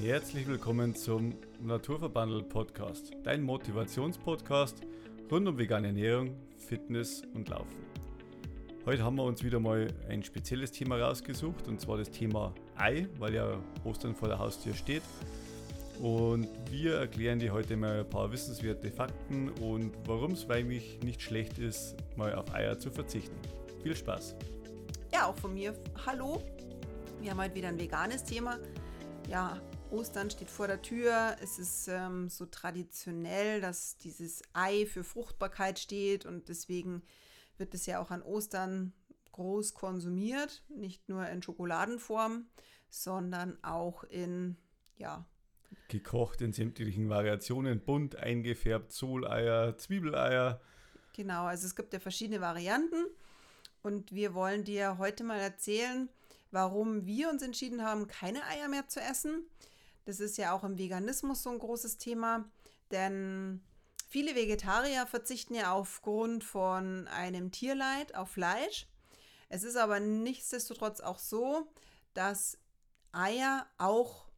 Herzlich willkommen zum Naturverbandel Podcast, dein Motivationspodcast rund um vegane Ernährung, Fitness und Laufen. Heute haben wir uns wieder mal ein spezielles Thema rausgesucht und zwar das Thema Ei, weil ja Ostern vor der Haustür steht. Und wir erklären dir heute mal ein paar wissenswerte Fakten und warum es mich nicht schlecht ist, mal auf Eier zu verzichten. Viel Spaß! Ja, auch von mir. Hallo. Wir haben heute wieder ein veganes Thema. Ja, Ostern steht vor der Tür. Es ist ähm, so traditionell, dass dieses Ei für Fruchtbarkeit steht und deswegen wird es ja auch an Ostern groß konsumiert. Nicht nur in Schokoladenform, sondern auch in, ja. Gekocht in sämtlichen Variationen, bunt eingefärbt, Soleier, Zwiebeleier. Genau, also es gibt ja verschiedene Varianten und wir wollen dir heute mal erzählen, warum wir uns entschieden haben, keine Eier mehr zu essen. Das ist ja auch im Veganismus so ein großes Thema, denn viele Vegetarier verzichten ja aufgrund von einem Tierleid auf Fleisch. Es ist aber nichtsdestotrotz auch so, dass Eier auch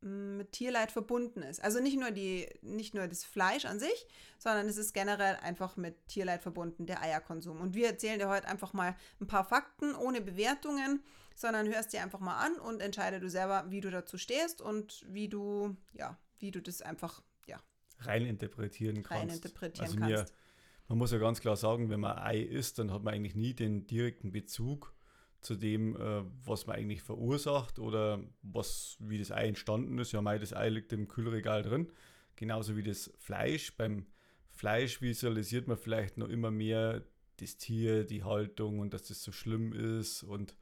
mm, mit Tierleid verbunden ist. Also nicht nur, die, nicht nur das Fleisch an sich, sondern es ist generell einfach mit Tierleid verbunden, der Eierkonsum. Und wir erzählen dir heute einfach mal ein paar Fakten ohne Bewertungen sondern hörst dir einfach mal an und entscheide du selber, wie du dazu stehst und wie du, ja, wie du das einfach, ja. Rein interpretieren kannst. Rein interpretieren also kannst. Mir, man muss ja ganz klar sagen, wenn man Ei isst, dann hat man eigentlich nie den direkten Bezug zu dem, äh, was man eigentlich verursacht oder was, wie das Ei entstanden ist. Ja, mei, das Ei liegt im Kühlregal drin. Genauso wie das Fleisch. Beim Fleisch visualisiert man vielleicht noch immer mehr das Tier, die Haltung und dass das so schlimm ist und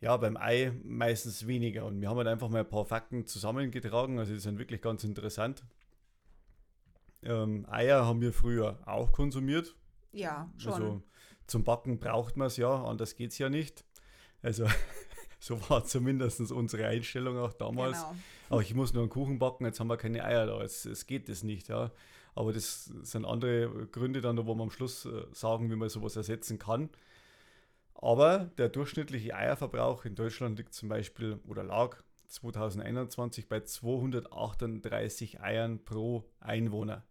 ja, beim Ei meistens weniger. Und wir haben halt einfach mal ein paar Fakten zusammengetragen. Also die sind wirklich ganz interessant. Ähm, Eier haben wir früher auch konsumiert. Ja, schon. Also zum Backen braucht man es ja, anders geht es ja nicht. Also so war zumindest unsere Einstellung auch damals. Genau. Aber ich muss nur einen Kuchen backen, jetzt haben wir keine Eier da. Es, es geht das nicht, ja. Aber das sind andere Gründe dann, wo man am Schluss äh, sagen, wie man sowas ersetzen kann. Aber der durchschnittliche Eierverbrauch in Deutschland liegt zum Beispiel oder lag 2021 bei 238 Eiern pro Einwohner.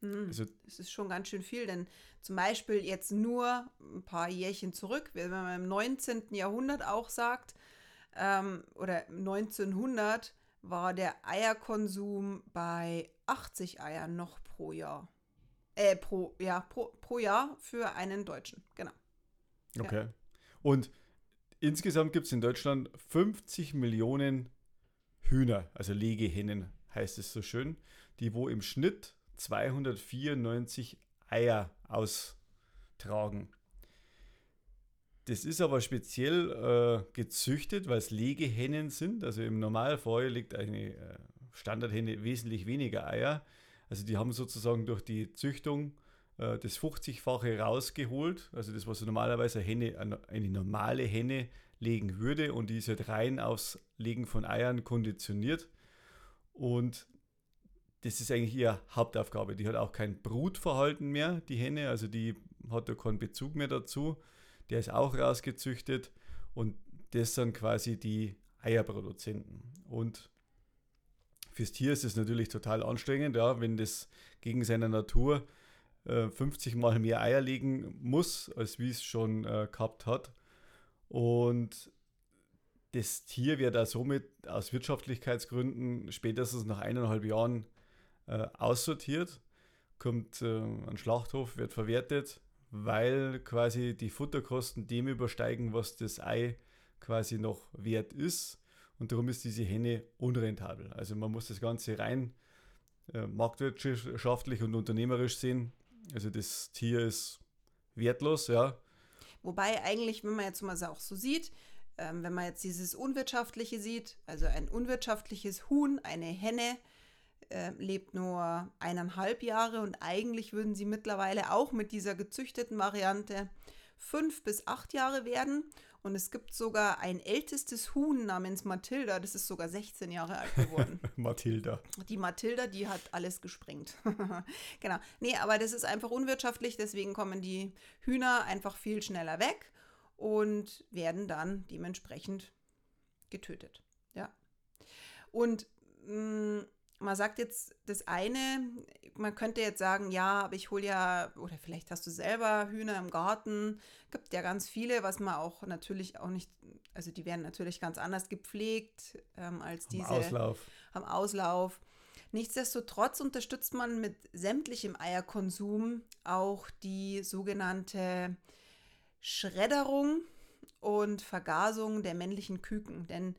Mhm. Also, das ist schon ganz schön viel, denn zum Beispiel jetzt nur ein paar Jährchen zurück, wenn man im 19. Jahrhundert auch sagt, ähm, oder 1900 war der Eierkonsum bei 80 Eiern noch pro Jahr. Äh, pro, ja, pro, pro Jahr für einen Deutschen, genau. Okay. Ja. Und insgesamt gibt es in Deutschland 50 Millionen Hühner, also Legehennen heißt es so schön, die wo im Schnitt 294 Eier austragen. Das ist aber speziell äh, gezüchtet, weil es Legehennen sind. Also im Normalfall liegt eine äh, Standardhenne wesentlich weniger Eier. Also die haben sozusagen durch die Züchtung äh, das 50-fache rausgeholt. Also das, was normalerweise eine, Henne, eine normale Henne legen würde und die ist halt rein aufs Legen von Eiern konditioniert. Und das ist eigentlich ihre Hauptaufgabe. Die hat auch kein Brutverhalten mehr, die Henne, also die hat da keinen Bezug mehr dazu. Der ist auch rausgezüchtet und das sind quasi die Eierproduzenten. Und fürs Tier ist es natürlich total anstrengend, ja, wenn das gegen seine Natur 50 äh, Mal mehr Eier legen muss, als wie es schon äh, gehabt hat. Und das Tier wird da somit aus Wirtschaftlichkeitsgründen spätestens nach eineinhalb Jahren äh, aussortiert, kommt äh, an Schlachthof, wird verwertet, weil quasi die Futterkosten dem übersteigen, was das Ei quasi noch wert ist. Und darum ist diese Henne unrentabel. Also man muss das Ganze rein äh, marktwirtschaftlich und unternehmerisch sehen. Also das Tier ist wertlos, ja. Wobei eigentlich, wenn man jetzt mal auch so sieht, ähm, wenn man jetzt dieses Unwirtschaftliche sieht, also ein unwirtschaftliches Huhn, eine Henne, äh, lebt nur eineinhalb Jahre und eigentlich würden sie mittlerweile auch mit dieser gezüchteten Variante fünf bis acht Jahre werden. Und es gibt sogar ein ältestes Huhn namens Mathilda, das ist sogar 16 Jahre alt geworden. Mathilda. Die Mathilda, die hat alles gesprengt. genau. Nee, aber das ist einfach unwirtschaftlich, deswegen kommen die Hühner einfach viel schneller weg und werden dann dementsprechend getötet. Ja. Und mh, mm, man sagt jetzt das eine, man könnte jetzt sagen, ja, aber ich hole ja, oder vielleicht hast du selber Hühner im Garten, gibt ja ganz viele, was man auch natürlich auch nicht, also die werden natürlich ganz anders gepflegt ähm, als diese. Am Auslauf. Am Auslauf. Nichtsdestotrotz unterstützt man mit sämtlichem Eierkonsum auch die sogenannte Schredderung und Vergasung der männlichen Küken. Denn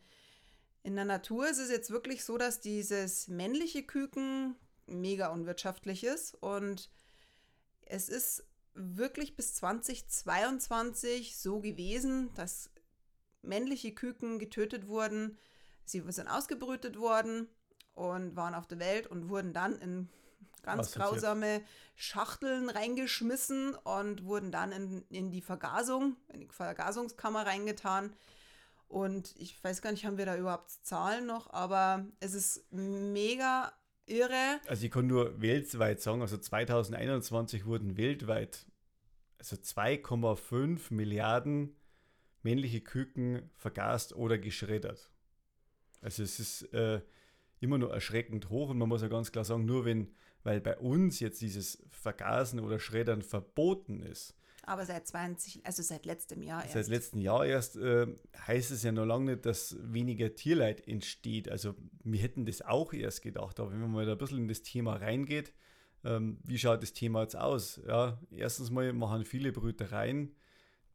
in der Natur ist es jetzt wirklich so, dass dieses männliche Küken mega unwirtschaftlich ist und es ist wirklich bis 2022 so gewesen, dass männliche Küken getötet wurden. Sie sind ausgebrütet worden und waren auf der Welt und wurden dann in ganz grausame Schachteln reingeschmissen und wurden dann in, in die Vergasung, in die Vergasungskammer reingetan. Und ich weiß gar nicht, haben wir da überhaupt Zahlen noch, aber es ist mega irre. Also ich kann nur weltweit sagen, also 2021 wurden weltweit also 2,5 Milliarden männliche Küken vergast oder geschreddert. Also es ist äh, immer nur erschreckend hoch und man muss ja ganz klar sagen, nur wenn, weil bei uns jetzt dieses Vergasen oder Schreddern verboten ist. Aber seit 20, also seit letztem Jahr erst. Seit letztem Jahr erst äh, heißt es ja noch lange nicht, dass weniger Tierleid entsteht. Also wir hätten das auch erst gedacht, aber wenn man mal da ein bisschen in das Thema reingeht, ähm, wie schaut das Thema jetzt aus? Ja, erstens mal machen viele Brütereien,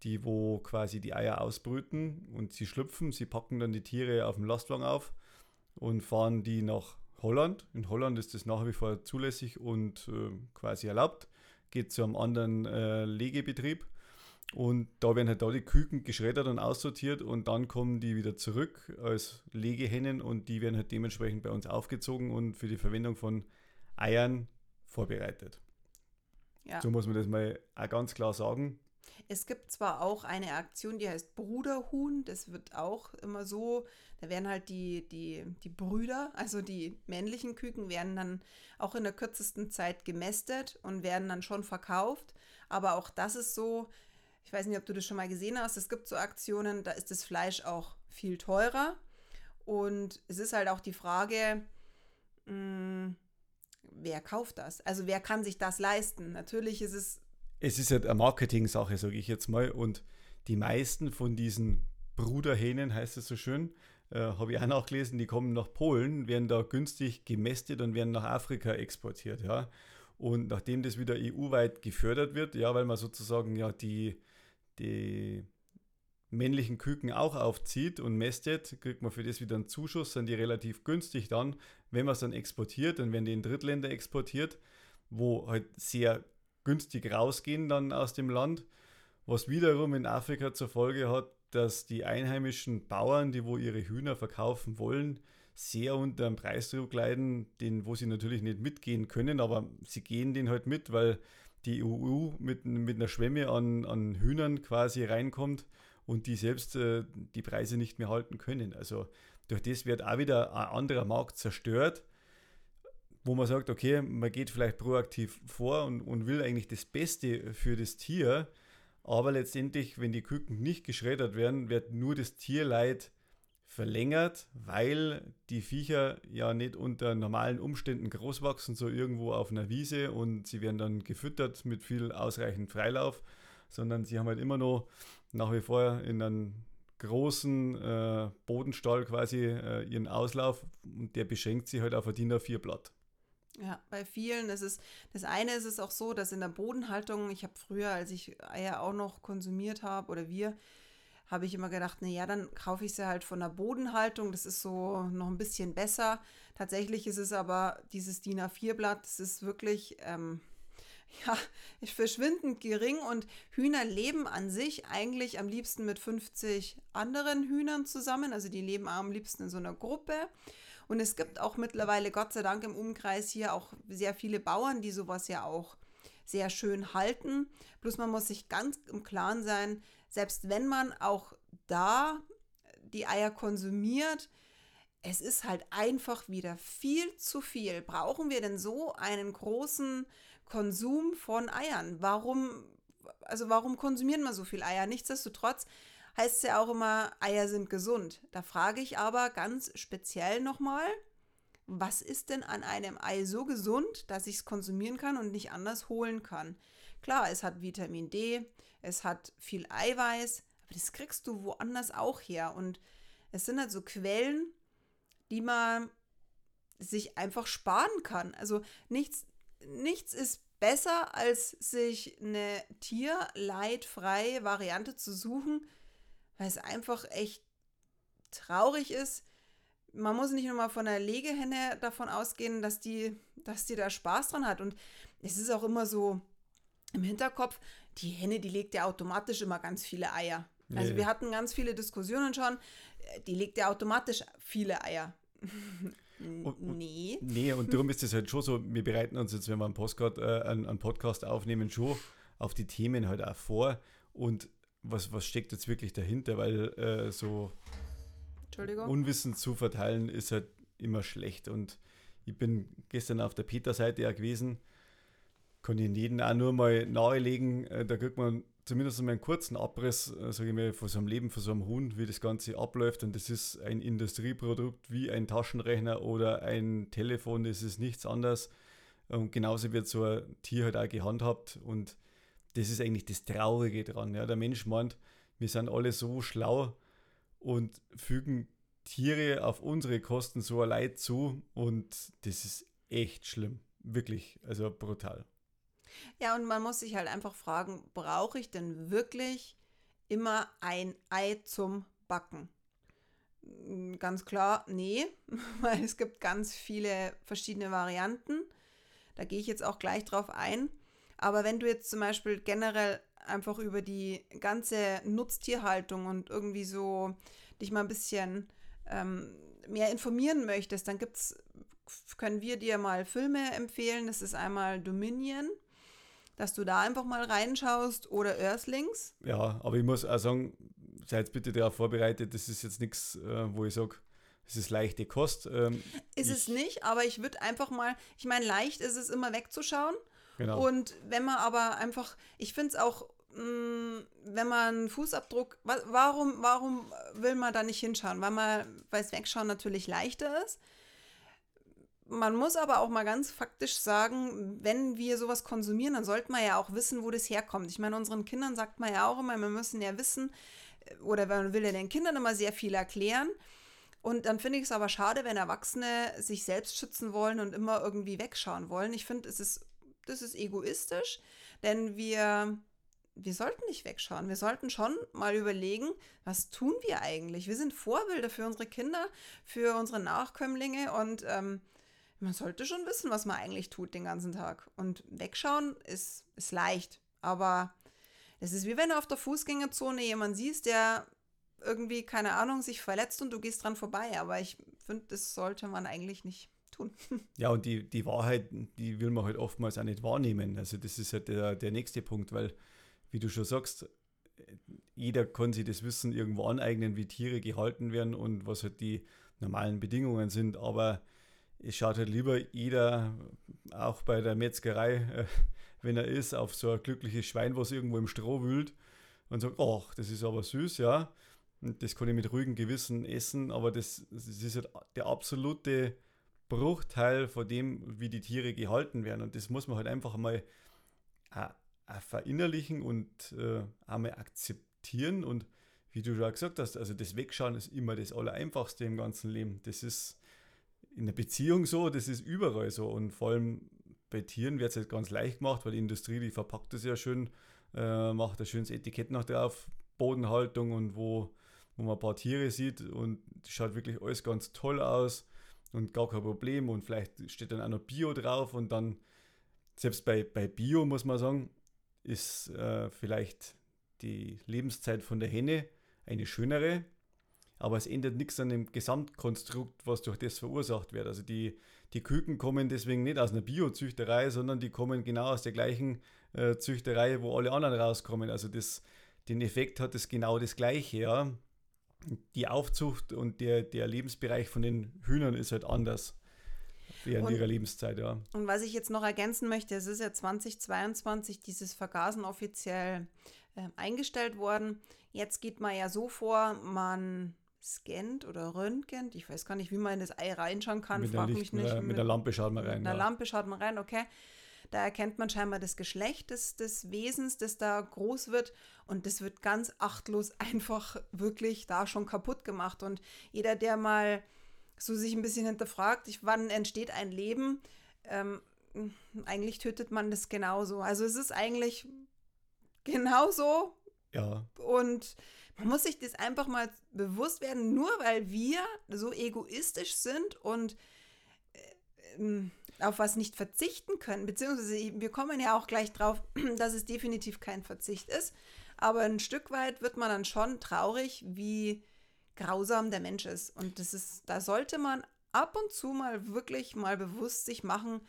die wo quasi die Eier ausbrüten und sie schlüpfen, sie packen dann die Tiere auf dem Lastwagen auf und fahren die nach Holland. In Holland ist das nach wie vor zulässig und äh, quasi erlaubt. Geht zu einem anderen äh, Legebetrieb und da werden halt da die Küken geschreddert und aussortiert und dann kommen die wieder zurück als Legehennen und die werden halt dementsprechend bei uns aufgezogen und für die Verwendung von Eiern vorbereitet. Ja. So muss man das mal auch ganz klar sagen. Es gibt zwar auch eine Aktion, die heißt Bruderhuhn, das wird auch immer so, da werden halt die, die, die Brüder, also die männlichen Küken, werden dann auch in der kürzesten Zeit gemästet und werden dann schon verkauft. Aber auch das ist so, ich weiß nicht, ob du das schon mal gesehen hast, es gibt so Aktionen, da ist das Fleisch auch viel teurer. Und es ist halt auch die Frage, mh, hm, wer kauft das? Also wer kann sich das leisten? Natürlich ist es es ist halt eine Marketing-Sache, sage ich jetzt mal. Und die meisten von diesen Bruderhähnen, heißt es so schön, äh, habe ich auch nachgelesen, die kommen nach Polen, werden da günstig gemästet und werden nach Afrika exportiert. Ja. Und nachdem das wieder EU-weit gefördert wird, ja, weil man sozusagen ja die, die männlichen Küken auch aufzieht und mästet, kriegt man für das wieder einen Zuschuss, sind die relativ günstig dann. Wenn man es dann exportiert, dann werden die in Drittländer exportiert, wo halt sehr günstig rausgehen dann aus dem Land, was wiederum in Afrika zur Folge hat, dass die einheimischen Bauern, die wo ihre Hühner verkaufen wollen, sehr unter dem Preisdruck leiden, den wo sie natürlich nicht mitgehen können, aber sie gehen den halt mit, weil die EU mit, mit einer Schwemme an, an Hühnern quasi reinkommt und die selbst äh, die Preise nicht mehr halten können. Also durch das wird auch wieder ein anderer Markt zerstört wo man sagt, okay, man geht vielleicht proaktiv vor und, und will eigentlich das Beste für das Tier, aber letztendlich, wenn die Küken nicht geschreddert werden, wird nur das Tierleid verlängert, weil die Viecher ja nicht unter normalen Umständen groß wachsen, so irgendwo auf einer Wiese und sie werden dann gefüttert mit viel ausreichend Freilauf, sondern sie haben halt immer noch nach wie vor in einem großen äh, Bodenstall quasi äh, ihren Auslauf und der beschränkt sich halt auf ein DIN A4 Blatt. Ja, bei vielen ist es, das eine ist es auch so, dass in der Bodenhaltung, ich habe früher, als ich Eier auch noch konsumiert habe oder wir, habe ich immer gedacht, naja, dann kaufe ich sie halt von der Bodenhaltung, das ist so noch ein bisschen besser. Tatsächlich ist es aber dieses DIN A4-Blatt, das ist wirklich, ähm, ja, verschwindend gering und Hühner leben an sich eigentlich am liebsten mit 50 anderen Hühnern zusammen, also die leben am liebsten in so einer Gruppe. Und es gibt auch mittlerweile, Gott sei Dank, im Umkreis hier auch sehr viele Bauern, die sowas ja auch sehr schön halten. Bloß man muss sich ganz im Klaren sein, selbst wenn man auch da die Eier konsumiert, es ist halt einfach wieder viel zu viel. Brauchen wir denn so einen großen Konsum von Eiern? Warum, also warum konsumieren wir so viel Eier? Nichtsdestotrotz heißt es ja auch immer, Eier sind gesund. Da frage ich aber ganz speziell nochmal, was ist denn an einem Ei so gesund, dass ich es konsumieren kann und nicht anders holen kann? Klar, es hat Vitamin D, es hat viel Eiweiß, aber das kriegst du woanders auch her. Und es sind halt so Quellen, die man sich einfach sparen kann. Also nichts, nichts ist besser, als sich eine tierleidfreie Variante zu suchen, weil es einfach echt traurig ist. Man muss nicht nur mal von der Legehenne davon ausgehen, dass die, dass die da Spaß dran hat. Und es ist auch immer so im Hinterkopf, die Henne, die legt ja automatisch immer ganz viele Eier. Also wir hatten ganz viele Diskussionen schon, die legt ja automatisch viele Eier. nee. Nee, und darum ist es halt schon so, wir bereiten uns jetzt, wenn wir einen, Postcard, äh, einen, einen Podcast aufnehmen, schon auf die Themen halt auch vor. Und was, was steckt jetzt wirklich dahinter? Weil äh, so Unwissen zu verteilen ist halt immer schlecht. Und ich bin gestern auf der Peter-Seite ja gewesen. Kann ich jeden auch nur mal nahelegen. Äh, da kriegt man zumindest mal einen kurzen Abriss, äh, sage ich mal, von so einem Leben, von so einem Hund, wie das Ganze abläuft. Und das ist ein Industrieprodukt wie ein Taschenrechner oder ein Telefon, das ist nichts anderes. Und genauso wird so ein Tier halt auch gehandhabt. Und das ist eigentlich das Traurige dran. Ja. Der Mensch meint, wir sind alle so schlau und fügen Tiere auf unsere Kosten so ein Leid zu. Und das ist echt schlimm. Wirklich, also brutal. Ja, und man muss sich halt einfach fragen, brauche ich denn wirklich immer ein Ei zum Backen? Hm, ganz klar, nee, weil es gibt ganz viele verschiedene Varianten. Da gehe ich jetzt auch gleich drauf ein. Aber wenn du jetzt zum Beispiel generell einfach über die ganze Nutztierhaltung und irgendwie so dich mal ein bisschen ähm, mehr informieren möchtest, dann gibt's, können wir dir mal Filme empfehlen. Das ist einmal Dominion dass du da einfach mal reinschaust oder Earthlings. Ja, aber ich muss auch sagen, seid bitte darauf vorbereitet, das ist jetzt nichts, äh, wo ich sage, es ist leichte Kost. Ähm, ist es nicht, aber ich würde einfach mal, ich meine, leicht ist es immer wegzuschauen. Genau. Und wenn man aber einfach, ich finde es auch, mh, mm, wenn man Fußabdruck, warum, warum will man da nicht hinschauen? Weil man, weil es wegschauen natürlich leichter ist. Man muss aber auch mal ganz faktisch sagen, wenn wir sowas konsumieren, dann sollte man ja auch wissen, wo das herkommt. Ich meine, unseren Kindern sagt man ja auch immer, wir müssen ja wissen, oder man will ja den Kindern immer sehr viel erklären. Und dann finde ich es aber schade, wenn Erwachsene sich selbst schützen wollen und immer irgendwie wegschauen wollen. Ich finde, es ist, das ist egoistisch, denn wir, wir sollten nicht wegschauen. Wir sollten schon mal überlegen, was tun wir eigentlich? Wir sind Vorbilder für unsere Kinder, für unsere Nachkömmlinge und ähm, man sollte schon wissen, was man eigentlich tut den ganzen Tag. Und wegschauen ist, ist leicht. Aber es ist wie wenn du auf der Fußgängerzone jemanden siehst, der irgendwie, keine Ahnung, sich verletzt und du gehst dran vorbei. Aber ich finde, das sollte man eigentlich nicht tun. Ja, und die, die Wahrheit, die will man halt oftmals auch nicht wahrnehmen. Also das ist halt der, der nächste Punkt, weil, wie du schon sagst, jeder kann sich das Wissen irgendwo aneignen, wie Tiere gehalten werden und was halt die normalen Bedingungen sind. Aber es schaut halt lieber jeder, auch bei der Metzgerei, äh, wenn er ist, auf so ein glückliches Schwein, was irgendwo im Stroh wühlt und sagt, ach, das ist aber süß, ja. Und das kann ich mit ruhigem Gewissen essen, aber das, das ist halt der absolute Bruchteil von dem, wie die Tiere gehalten werden. Und das muss man halt einfach mal äh, äh, verinnerlichen und äh, einmal akzeptieren. Und wie du schon gesagt hast, also das Wegschauen ist immer das Allereinfachste im ganzen Leben. Das ist in der Beziehung so, das ist überall so. Und vor allem bei Tieren wird es jetzt ganz leicht gemacht, weil die Industrie, die verpackt das ja schön, äh, macht ein schönes Etikett noch drauf, Bodenhaltung und wo, wo man ein paar Tiere sieht und schaut wirklich alles ganz toll aus und gar kein Problem und vielleicht steht dann auch noch Bio drauf und dann, selbst bei, bei Bio muss man sagen, ist äh, vielleicht die Lebenszeit von der Henne eine schönere, aber es ändert nichts an dem Gesamtkonstrukt, was durch das verursacht wird. Also die, die Küken kommen deswegen nicht aus einer Biozüchterei, sondern die kommen genau aus der gleichen äh, Züchterei, wo alle anderen rauskommen. Also das, den Effekt hat es genau das gleiche, ja. Die Aufzucht und der, der Lebensbereich von den Hühnern ist halt anders während und, ihrer Lebenszeit, ja. Und was ich jetzt noch ergänzen möchte, es ist ja 2022 dieses Vergasen offiziell äh, eingestellt worden. Jetzt geht man ja so vor, man scannt oder röntgent. Ich weiß gar nicht, wie man in das Ei reinschauen kann. Mit, Frag mich nicht. Mit, mit der Lampe schaut man rein. Mit der ja. Lampe schaut man rein, okay. Da erkennt man scheinbar das Geschlecht des, des Wesens, das da groß wird. Und das wird ganz achtlos einfach wirklich da schon kaputt gemacht. Und jeder, der mal so sich ein bisschen hinterfragt, ich, wann entsteht ein Leben, ähm, eigentlich tötet man das genauso. Also es ist eigentlich genauso. Ja. Und man muss sich das einfach mal bewusst werden, nur weil wir so egoistisch sind und äh, auf was nicht verzichten können, beziehungsweise wir kommen ja auch gleich drauf, dass es definitiv kein Verzicht ist, aber ein Stück weit wird man dann schon traurig, wie grausam der Mensch ist. Und das ist, da sollte man ab und zu mal wirklich mal bewusst sich machen,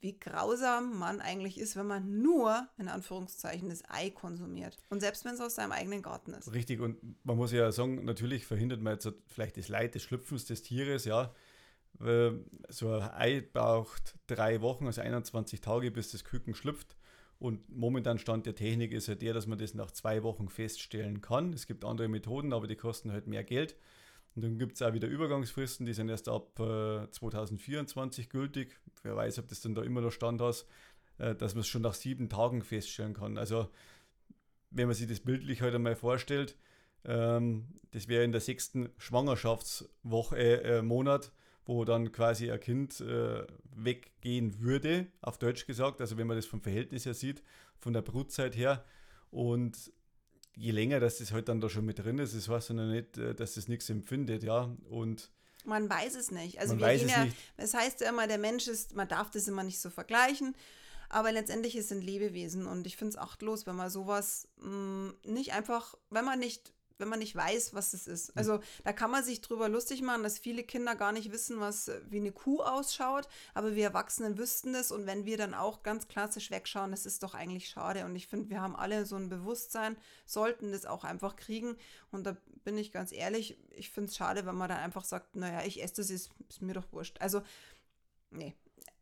wie grausam man eigentlich ist, wenn man nur, in Anführungszeichen, das Ei konsumiert. Und selbst wenn es aus seinem eigenen Garten ist. Richtig, und man muss ja sagen, natürlich verhindert man jetzt vielleicht das Leid des Schlüpfens des Tieres, ja. So ein Ei braucht drei Wochen, also 21 Tage, bis das Küken schlüpft. Und momentan Stand der Technik ist ja der, dass man das nach zwei Wochen feststellen kann. Es gibt andere Methoden, aber die kosten halt mehr Geld. Und dann gibt es auch wieder Übergangsfristen, die sind erst ab äh, 2024 gültig. Wer weiß, ob das dann da immer noch Stand ist, äh, dass man es schon nach sieben Tagen feststellen kann. Also, wenn man sich das bildlich heute halt mal vorstellt, ähm, das wäre in der sechsten Schwangerschaftswoche, äh, Monat, wo dann quasi ein Kind äh, weggehen würde, auf Deutsch gesagt. Also, wenn man das vom Verhältnis her sieht, von der Brutzeit her. Und je länger dass das halt dann da schon mit drin ist, das heißt ja noch nicht, äh, dass das nichts empfindet, ja. Und man weiß es nicht. Also wir gehen es ja, nicht. es heißt ja immer, der Mensch ist, man darf das immer nicht so vergleichen. Aber letztendlich ist es ein Lebewesen und ich finde es achtlos, wenn man sowas mh, nicht einfach, wenn man nicht wenn man nicht weiß, was es ist. Also da kann man sich drüber lustig machen, dass viele Kinder gar nicht wissen, was wie eine Kuh ausschaut, aber wir Erwachsenen wüssten das und wenn wir dann auch ganz klassisch wegschauen, das ist doch eigentlich schade und ich finde, wir haben alle so ein Bewusstsein, sollten das auch einfach kriegen und da bin ich ganz ehrlich, ich finde es schade, wenn man dann einfach sagt, naja, ich esse das, ist, ist mir doch wurscht. Also, nee.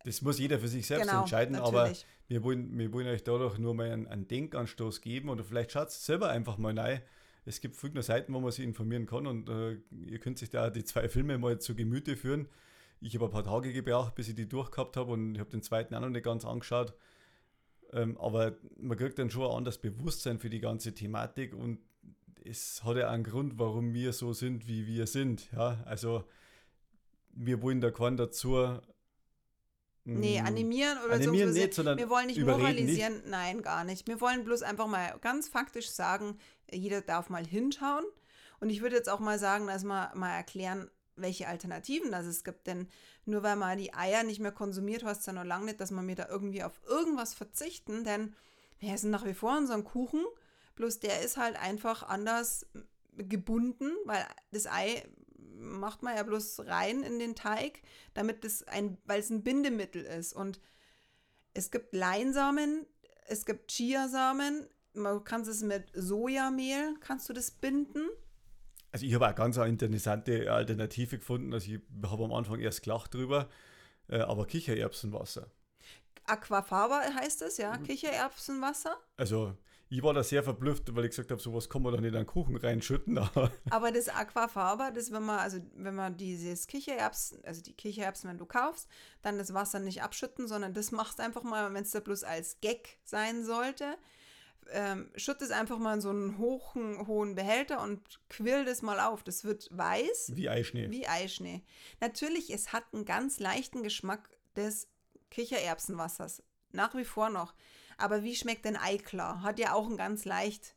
Das muss jeder für sich selbst Genau, entscheiden, natürlich. aber wir wollen, wir wollen euch dadurch nur mal einen, einen Denkanstoß geben oder vielleicht schaut es selber einfach mal rein. Es gibt viele Seiten, wo man sich informieren kann und äh, ihr könnt sich da die zwei Filme mal zu Gemüte führen. Ich habe ein paar Tage gebraucht, bis ich die durchgehabt habe und ich habe den zweiten auch noch nicht ganz angeschaut. Ähm, aber man kriegt dann schon ein anderes Bewusstsein für die ganze Thematik und es hat ja einen Grund, warum wir so sind, wie wir sind. Ja, also wir wollen da keinen dazu Nee, mh, animieren oder Mm. animieren beziehungsweise nicht, sondern wir wollen nicht moralisieren, nein, gar nicht. Wir wollen bloß einfach mal ganz faktisch sagen, jeder darf mal hinschauen. Und ich würde jetzt auch mal sagen, dass wir mal erklären, welche Alternativen das es gibt. Denn nur weil man die Eier nicht mehr konsumiert, heißt es ja noch lange nicht, dass man mir da irgendwie auf irgendwas verzichten. Denn wir essen nach wie vor unseren Kuchen, bloß der ist halt einfach anders gebunden, weil das Ei macht man ja bloß rein in den Teig, damit es ein, weil es ein Bindemittel ist. Und es gibt Leinsamen, es gibt Chiasamen, man kann es mit Sojamehl, kannst du das binden. Also ich habe auch ganz eine interessante Alternative gefunden. Also ich habe am Anfang erst gelacht drüber, äh, aber Kichererbsenwasser. Aquafaba heißt es, ja, Kichererbsenwasser. Also ich war da sehr verblüfft, weil ich gesagt habe, sowas kann man doch nicht in einen Kuchen reinschütten. Aber Aber das Aquafaba, das wenn man, also wenn man dieses Kichererbsen, also die Kichererbsen, wenn du kaufst, dann das Wasser nicht abschütten, sondern das machst einfach mal, wenn es da bloß als Gag sein sollte. Ähm, schütt es einfach mal in so einen hohen, hohen Behälter und quirl das mal auf. Das wird weiß. wie Eischnee. Wie Eischnee. Natürlich, es hat einen ganz leichten Geschmack des Kichererbsenwassers. Nach wie vor noch. Aber wie schmeckt denn Eiklar? Hat ja auch einen ganz leicht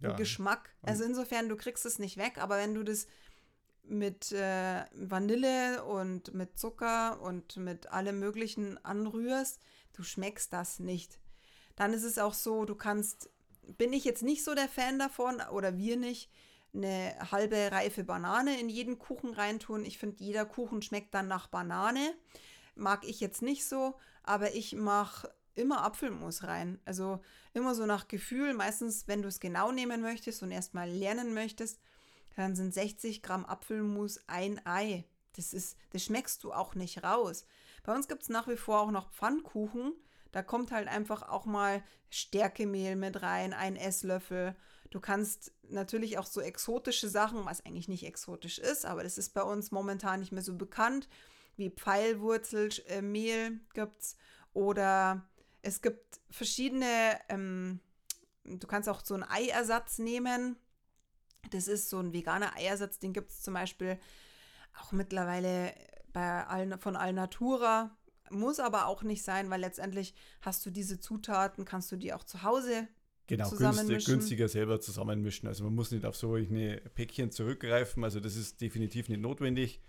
Ja. Geschmack. Also insofern, du kriegst es nicht weg, aber wenn du das mit äh, Vanille und mit Zucker und mit allem Möglichen anrührst, du schmeckst das nicht. Dann ist es auch so, du kannst, bin ich jetzt nicht so der Fan davon oder wir nicht, eine halbe reife Banane in jeden Kuchen reintun. Ich finde, jeder Kuchen schmeckt dann nach Banane. Mag ich jetzt nicht so, aber ich mache immer Apfelmus rein. Also immer so nach Gefühl. Meistens, wenn du es genau nehmen möchtest und erstmal lernen möchtest, dann sind 60 Gramm Apfelmus ein Ei. Das ist, das schmeckst du auch nicht raus. Bei uns gibt es nach wie vor auch noch Pfannkuchen. Da kommt halt einfach auch mal Stärkemehl mit rein, ein Esslöffel. Du kannst natürlich auch so exotische Sachen, was eigentlich nicht exotisch ist, aber das ist bei uns momentan nicht mehr so bekannt, wie Pfeilwurzelmehl gibt's oder es gibt verschiedene, ähm, du kannst auch so einen Eiersatz nehmen. Das ist so ein veganer Eiersatz, den gibt es zum Beispiel auch mittlerweile bei Al von Alnatura. Muss aber auch nicht sein, weil letztendlich hast du diese Zutaten, kannst du die auch zu Hause Genau, günstig, günstiger selber zusammenmischen. Also man muss nicht auf solche Päckchen zurückgreifen. Also das ist definitiv nicht notwendig.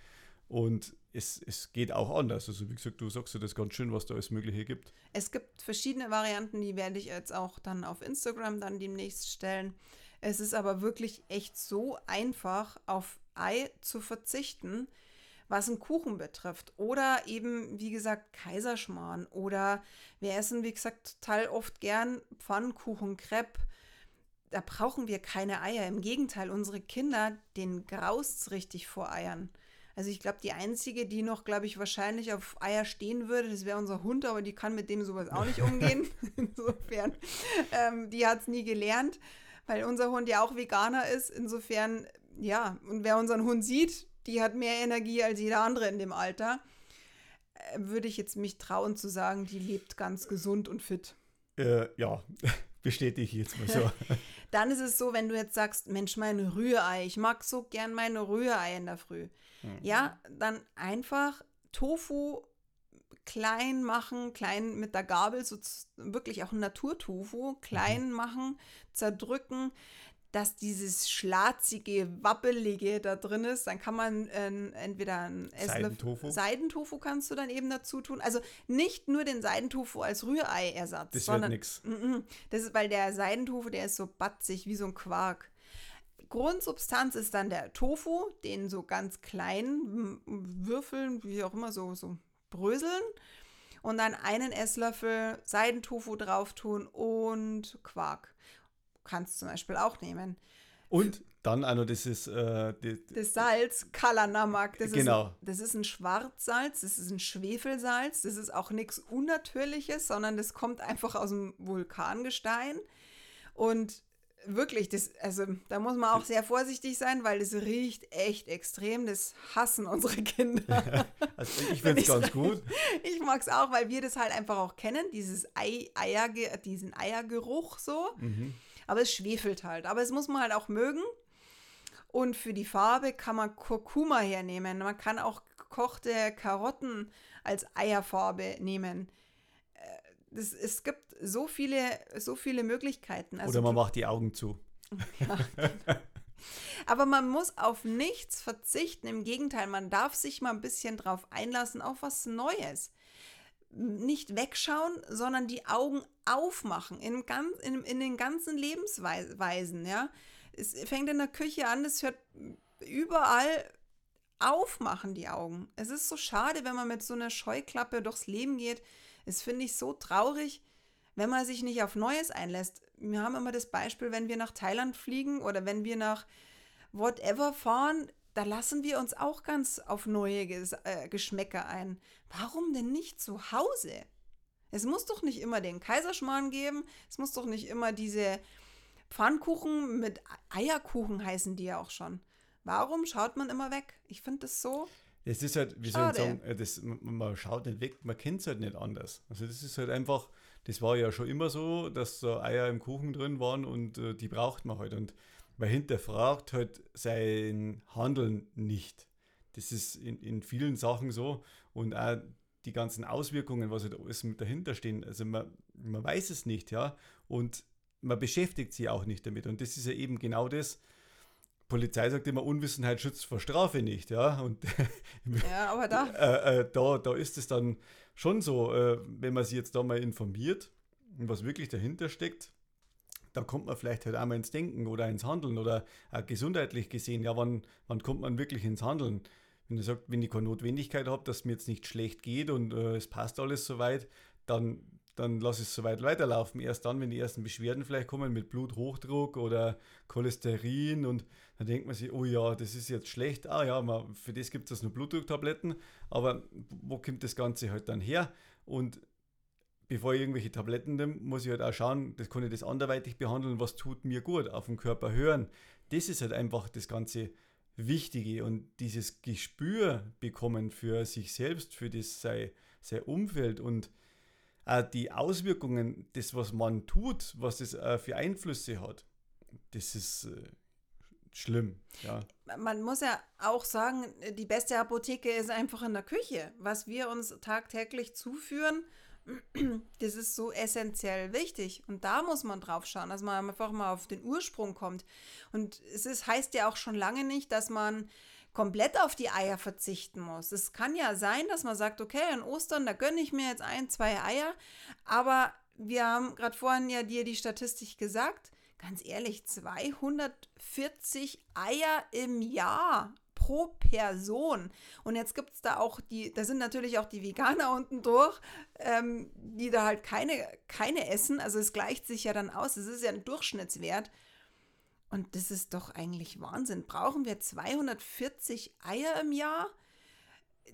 Und es, es geht auch anders. Also wie gesagt, du sagst ja das ganz schön, was da alles Mögliche gibt. Es gibt verschiedene Varianten, die werde ich jetzt auch dann auf Instagram dann demnächst stellen. Es ist aber wirklich echt so einfach, auf Ei zu verzichten, was einen Kuchen betrifft. Oder eben, wie gesagt, Kaiserschmarrn. Oder wir essen, wie gesagt, total oft gern Pfannkuchen, Crepe. Da brauchen wir keine Eier. Im Gegenteil, unsere Kinder, denen graust richtig vor Eiern. Also ich glaube, die einzige, die noch, glaube ich, wahrscheinlich auf Eier stehen würde, das wäre unser Hund, aber die kann mit dem sowas auch nicht umgehen. Insofern, ähm, die hat es nie gelernt, weil unser Hund ja auch Veganer ist. Insofern, ja, und wer unseren Hund sieht, die hat mehr Energie als jeder andere in dem Alter. Äh, würde ich jetzt mich trauen zu sagen, die lebt ganz gesund und fit. Äh, ja, bestätige ich jetzt mal so. Dann ist es so, wenn du jetzt sagst, Mensch, mein Rührei, ich mag so gern meine Rührei in der Früh. Mhm. Ja, dann einfach Tofu klein machen, klein mit der Gabel, so wirklich auch Naturtofu, klein mhm. machen, zerdrücken, dass dieses schlatzige, wappelige da drin ist. Dann kann man äh, entweder ein Seidentofu. Seidentofu kannst du dann eben dazu tun. Also nicht nur den Seidentofu als Rührei-Ersatz. Das sondern, wird nix. Das ist, weil der Seidentofu, der ist so batzig wie so ein Quark. Grundsubstanz ist dann der Tofu, den so ganz klein würfeln, wie auch immer, so, so bröseln. Und dann einen Esslöffel Seidentofu drauf tun und Quark. Kannst zum Beispiel auch nehmen. Und dann auch noch dieses äh, die, das Salz, Kalanamak. Das genau. Ist, das ist ein Schwarzsalz, das ist ein Schwefelsalz, das ist auch nichts Unnatürliches, sondern das kommt einfach aus dem Vulkangestein. Und wirklich, das, also da muss man auch sehr vorsichtig sein, weil das riecht echt extrem. Das hassen unsere Kinder. also ich finde es ganz gut. Ich mag es auch, weil wir das halt einfach auch kennen, dieses Ei, Eier, diesen Eiergeruch so. Mhm. Aber es schwefelt halt. Aber es muss man halt auch mögen. Und für die Farbe kann man Kurkuma hernehmen. Man kann auch gekochte Karotten als Eierfarbe nehmen. Äh, das, es gibt so viele, so viele Möglichkeiten. Also Oder man macht die Augen zu. Ja. Aber man muss auf nichts verzichten. Im Gegenteil, man darf sich mal ein bisschen drauf einlassen, auf was Neues. Nicht wegschauen, sondern die Augen aufmachen in, ganz, in, in den ganzen Lebensweisen. Ja? Es fängt in der Küche an, es hört überall aufmachen, die Augen. Es ist so schade, wenn man mit so einer Scheuklappe durchs Leben geht. Es finde ich so traurig wenn man sich nicht auf Neues einlässt. Wir haben immer das Beispiel, wenn wir nach Thailand fliegen oder wenn wir nach whatever fahren, da lassen wir uns auch ganz auf neue Ges äh, Geschmäcker ein. Warum denn nicht zu Hause? Es muss doch nicht immer den Kaiserschmarrn geben, es muss doch nicht immer diese Pfannkuchen mit Eierkuchen heißen die ja auch schon. Warum schaut man immer weg? Ich finde das so. Es ist halt, wie soll ich sagen, äh, das, man schaut nicht weg, man kennt es halt nicht anders. Also das ist halt einfach, das war ja schon immer so, dass so Eier im Kuchen drin waren und äh, die braucht man halt. Und man hinterfragt halt sein Handeln nicht. Das ist in, in vielen Sachen so. Und auch die ganzen Auswirkungen, was halt alles mit dahinter stehen. Also man, man weiß es nicht, ja. Und man beschäftigt sich auch nicht damit. Und das ist ja eben genau das. Polizei sagt immer, Unwissenheit schützt vor Strafe nicht, ja. Und ja, aber da. Äh, äh, da, da ist es dann schon so, äh, wenn man sich jetzt da mal informiert was wirklich dahinter steckt, da kommt man vielleicht halt einmal ins Denken oder ins Handeln oder auch gesundheitlich gesehen, ja, wann, wann kommt man wirklich ins Handeln? Wenn ihr sagt, wenn ich keine Notwendigkeit habe, dass mir jetzt nicht schlecht geht und äh, es passt alles soweit, dann, dann lass es soweit weiterlaufen. Erst dann, wenn die ersten Beschwerden vielleicht kommen mit Bluthochdruck oder Cholesterin und dann denkt man sich, oh ja, das ist jetzt schlecht. Ah ja, man, für das gibt es nur Blutdrucktabletten. Aber wo kommt das Ganze halt dann her? Und bevor ich irgendwelche Tabletten nehme, muss ich halt auch schauen, das kann ich das anderweitig behandeln, was tut mir gut, auf den Körper hören. Das ist halt einfach das ganze Wichtige und dieses Gespür bekommen für sich selbst, für das sein, sein Umfeld und auch die Auswirkungen, das, was man tut, was das äh, für Einflüsse hat, das ist äh, schlimm. Ja. Man muss ja auch sagen, die beste Apotheke ist einfach in der Küche. Was wir uns tagtäglich zuführen, das ist so essentiell wichtig. Und da muss man drauf schauen, dass man einfach mal auf den Ursprung kommt. Und es ist, heißt ja auch schon lange nicht, dass man komplett auf die Eier verzichten muss. Es kann ja sein, dass man sagt, okay, an Ostern, da gönne ich mir jetzt ein, zwei Eier. Aber wir haben gerade vorhin ja dir die Statistik gesagt. Ganz ehrlich, 240 Eier im Jahr pro Person. Und jetzt gibt es da auch die, da sind natürlich auch die Veganer unten durch, ähm, die da halt keine, keine essen. Also es gleicht sich ja dann aus. Es ist ja ein Durchschnittswert. Und das ist doch eigentlich Wahnsinn. Brauchen wir 240 Eier im Jahr?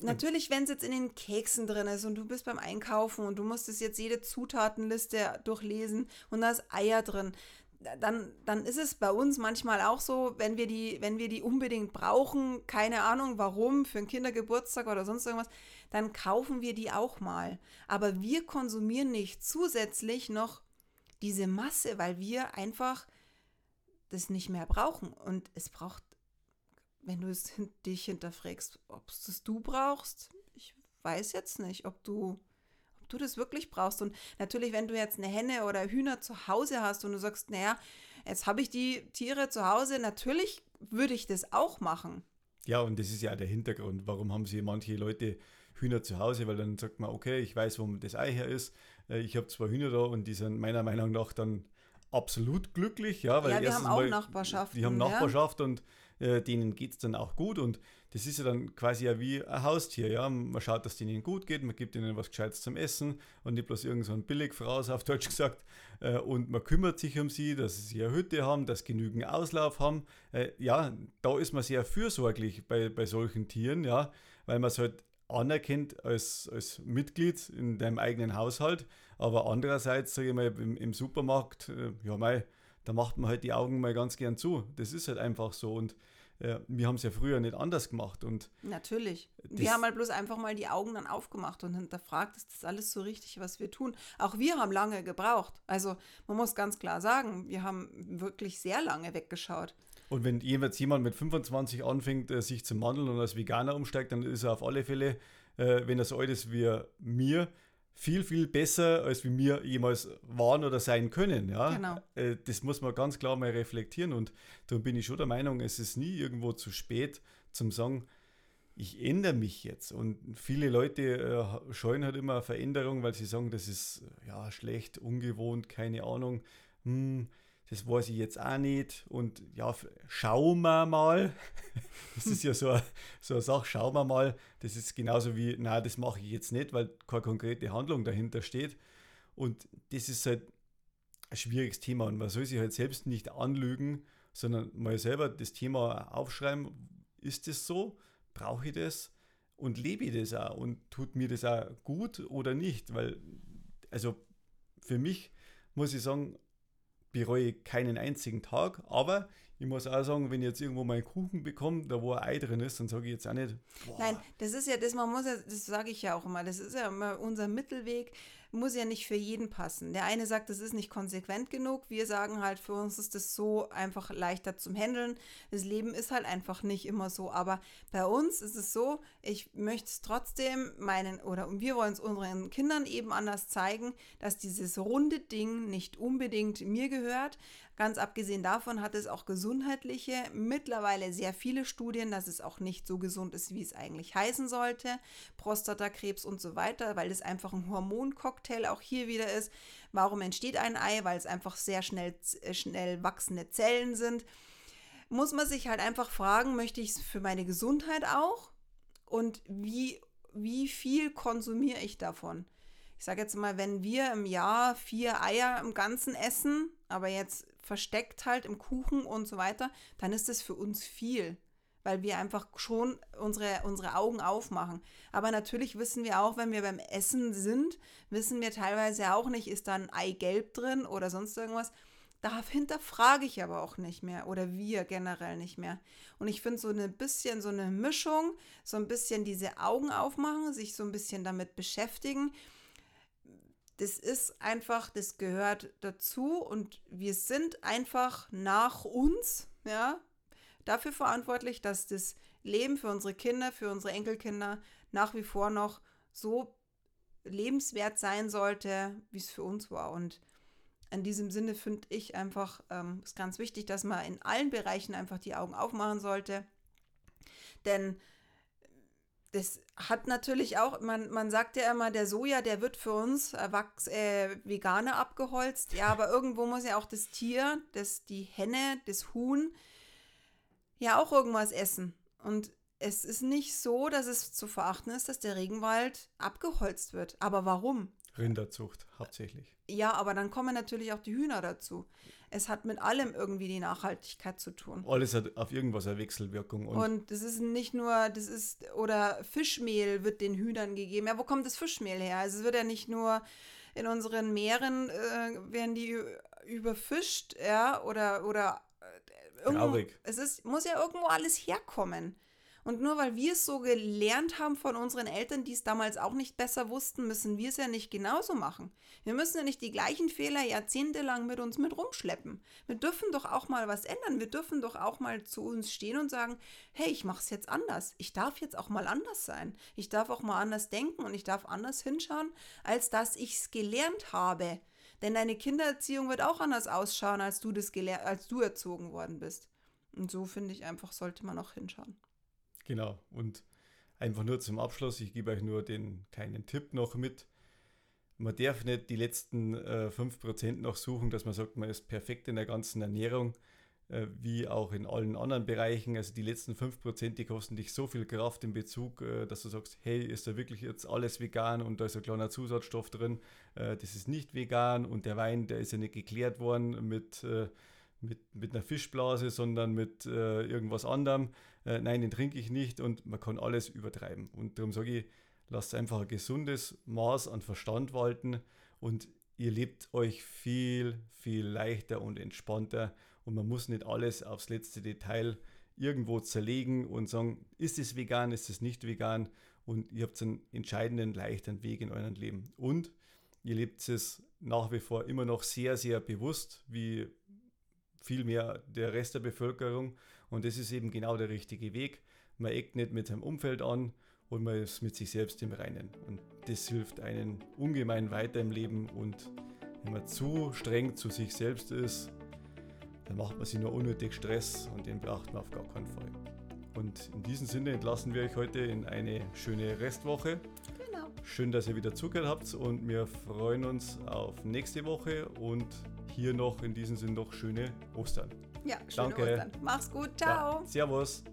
Natürlich, wenn es jetzt in den Keksen drin ist und du bist beim Einkaufen und du musstest jetzt jede Zutatenliste durchlesen und da ist Eier drin, dann, dann ist es bei uns manchmal auch so, wenn wir die, wenn wir die unbedingt brauchen, keine Ahnung warum, für einen Kindergeburtstag oder sonst irgendwas, dann kaufen wir die auch mal. Aber wir konsumieren nicht zusätzlich noch diese Masse, weil wir einfach das nicht mehr brauchen. Und es braucht, wenn du es dich hinterfragst, ob es das du brauchst, ich weiß jetzt nicht, ob du, ob du das wirklich brauchst. Und natürlich, wenn du jetzt eine Henne oder Hühner zu Hause hast und du sagst, naja, jetzt habe ich die Tiere zu Hause, natürlich würde ich das auch machen. Ja, und das ist ja der Hintergrund. Warum haben sie manche Leute Hühner zu Hause? Weil dann sagt man, okay, ich weiß, wo das Ei her ist. Äh, ich habe zwei Hühner da und die sind meiner Meinung nach dann absolut glücklich, ja, weil ja, die haben auch mal, Nachbarschaft. Die haben Nachbarschaft ja. und äh, denen geht es dann auch gut und das ist ja dann quasi ja wie ein Haustier, ja. Man schaut, dass es denen gut geht, man gibt ihnen was Gescheites zum Essen und nicht bloß irgend so ein Billigfraus auf Deutsch gesagt. Äh, und man kümmert sich um sie, dass sie eine Hütte haben, dass sie genügend Auslauf haben. Äh, ja, da ist man sehr fürsorglich bei, bei solchen Tieren, ja, weil man es halt anerkennt als, als Mitglied in deinem eigenen Haushalt. Aber andererseits, sage ich mal, im, im Supermarkt, äh, ja, mei, da macht man halt die Augen mal ganz gern zu. Das ist halt einfach so. Und äh, wir haben es ja früher nicht anders gemacht. Und Natürlich. Wir haben halt bloß einfach mal die Augen dann aufgemacht und hinterfragt, ist das alles so richtig, was wir tun? Auch wir haben lange gebraucht. Also man muss ganz klar sagen, wir haben wirklich sehr lange weggeschaut. Und wenn jeweils jemand mit 25 anfängt, äh, sich zu mandeln und als Veganer umsteigt, dann ist er auf alle Fälle, äh, wenn er so alt ist wie mir, viel, viel besser, als wie wir jemals waren oder sein können. Ja? Genau. Äh, das muss man ganz klar mal reflektieren. Und da bin ich schon der Meinung, es ist nie irgendwo zu spät zum sagen, ich ändere mich jetzt. Und viele Leute äh, scheuen halt immer Veränderung, weil sie sagen, das ist ja schlecht, ungewohnt, keine Ahnung. Hm, das weiß ich jetzt auch nicht. Und ja, schauen wir mal. Das ist ja so, so eine Sache, schauen wir mal. Das ist genauso wie, na, das mache ich jetzt nicht, weil keine konkrete Handlung dahinter steht. Und das ist halt ein schwieriges Thema. Und man soll sich halt selbst nicht anlügen, sondern mal selber das Thema aufschreiben. Ist das so? Brauche ich das? Und lebe ich das auch? Und tut mir das auch gut oder nicht? Weil, also für mich muss ich sagen, bereue keinen einzigen Tag, aber ich muss auch sagen, wenn ich jetzt irgendwo mal einen Kuchen bekomme, da wo ein Ei drin ist, dann sage ich jetzt auch nicht. Boah. Nein, das ist ja das, man muss ja, das sage ich ja auch immer, das ist ja immer unser Mittelweg muss ja nicht für jeden passen. Der eine sagt, das ist nicht konsequent genug. Wir sagen halt, für uns ist das so einfach leichter zum Handeln. Das Leben ist halt einfach nicht immer so. Aber bei uns ist es so, ich möchte es trotzdem meinen, oder wir wollen es unseren Kindern eben anders zeigen, dass dieses runde Ding nicht unbedingt mir gehört. Ganz abgesehen davon hat es auch gesundheitliche, mittlerweile sehr viele Studien, dass es auch nicht so gesund ist, wie es eigentlich heißen sollte. Prostatakrebs und so weiter, weil es einfach ein Hormoncocktail auch hier wieder ist. Warum entsteht ein Ei? Weil es einfach sehr schnell, äh, schnell wachsende Zellen sind. Muss man sich halt einfach fragen, möchte ich es für meine Gesundheit auch? Und wie, wie viel konsumiere ich davon? Ich sage jetzt mal, wenn wir im Jahr vier Eier im Ganzen essen, aber jetzt versteckt halt im Kuchen und so weiter, dann ist das für uns viel. weil wir einfach schon unsere, unsere Augen aufmachen. Aber natürlich wissen wir auch, wenn wir beim Essen sind, wissen wir teilweise auch nicht, ist da ein Eigelb drin oder sonst irgendwas. Dahinter frage ich aber auch nicht mehr oder wir generell nicht mehr. Und ich finde so ein bisschen so eine Mischung, so ein bisschen diese Augen aufmachen, sich so ein bisschen damit beschäftigen. Das ist einfach, das gehört dazu und wir sind einfach nach uns, ja, dafür verantwortlich, dass das Leben für unsere Kinder, für unsere Enkelkinder nach wie vor noch so lebenswert sein sollte, wie es für uns war. Und in diesem Sinne finde ich einfach, ähm, ist ganz wichtig, dass man in allen Bereichen einfach die Augen aufmachen sollte. Denn das hat natürlich auch, man, man sagt ja immer, der Soja, der wird für uns Wachs, äh, Veganer abgeholzt. Ja, aber irgendwo muss ja auch das Tier, das, die Henne, das Huhn, ja auch irgendwas essen. Und es ist nicht so, dass es zu verachten ist, dass der Regenwald abgeholzt wird. Aber warum? Rinderzucht hauptsächlich. Ja, aber dann kommen natürlich auch die Hühner dazu. Es hat mit allem irgendwie die Nachhaltigkeit zu tun. Alles hat auf irgendwas eine Wechselwirkung. Und, und das ist nicht nur, das ist, oder Fischmehl wird den Hühnern gegeben. Ja, wo kommt das Fischmehl her? Also es wird ja nicht nur in unseren Meeren, äh, werden die überfischt, ja, oder, oder äh, Traurig. Es ist, muss ja irgendwo alles herkommen. Und nur weil wir es so gelernt haben von unseren Eltern, die es damals auch nicht besser wussten, müssen wir es ja nicht genauso machen. Wir müssen ja nicht die gleichen Fehler jahrzehntelang mit uns mit rumschleppen. Wir dürfen doch auch mal was ändern. Wir dürfen doch auch mal zu uns stehen und sagen, hey, ich mache es jetzt anders. Ich darf jetzt auch mal anders sein. Ich darf auch mal anders denken und ich darf anders hinschauen, als dass ich es gelernt habe. Denn deine Kindererziehung wird auch anders ausschauen, als du, das als du erzogen worden bist. Und so finde ich einfach, sollte man auch hinschauen. Genau. Und einfach nur zum Abschluss, ich gebe euch nur den kleinen Tipp noch mit. Man darf nicht die letzten äh, 5% noch suchen, dass man sagt, man ist perfekt in der ganzen Ernährung, äh, wie auch in allen anderen Bereichen. Also die letzten 5%, die kosten dich so viel Kraft in Bezug, äh, dass du sagst, hey, ist da wirklich jetzt alles vegan und da ist ein kleiner Zusatzstoff drin, äh, das ist nicht vegan und der Wein, der ist ja nicht geklärt worden mit äh, mit, mit einer Fischblase, sondern mit äh, irgendwas anderem. Äh, nein, den trinke ich nicht und man kann alles übertreiben. Und darum sage ich, lasst einfach ein gesundes Maß an Verstand walten und ihr lebt euch viel, viel leichter und entspannter und man muss nicht alles aufs letzte Detail irgendwo zerlegen und sagen, ist es vegan, ist es nicht vegan und ihr habt einen entscheidenden, leichten Weg in eurem Leben. Und ihr lebt es nach wie vor immer noch sehr, sehr bewusst, wie viel mehr der Rest der Bevölkerung. Und das ist eben genau der richtige Weg. Man eckt nicht mit seinem Umfeld an und man ist mit sich selbst im Reinen. Und das hilft einen ungemein weiter im Leben. Und wenn man zu streng zu sich selbst ist, dann macht man sich nur unnötig Stress und den braucht man auf gar keinen Fall. Und in diesem Sinne entlassen wir euch heute in eine schöne Restwoche. Genau. Schön, dass ihr wieder zugehört habt und wir freuen uns auf nächste Woche und hier noch in diesem Sinne noch schöne Ostern. Ja, schöne Danke. Ostern. Mach's gut. Ciao. Ja, servus.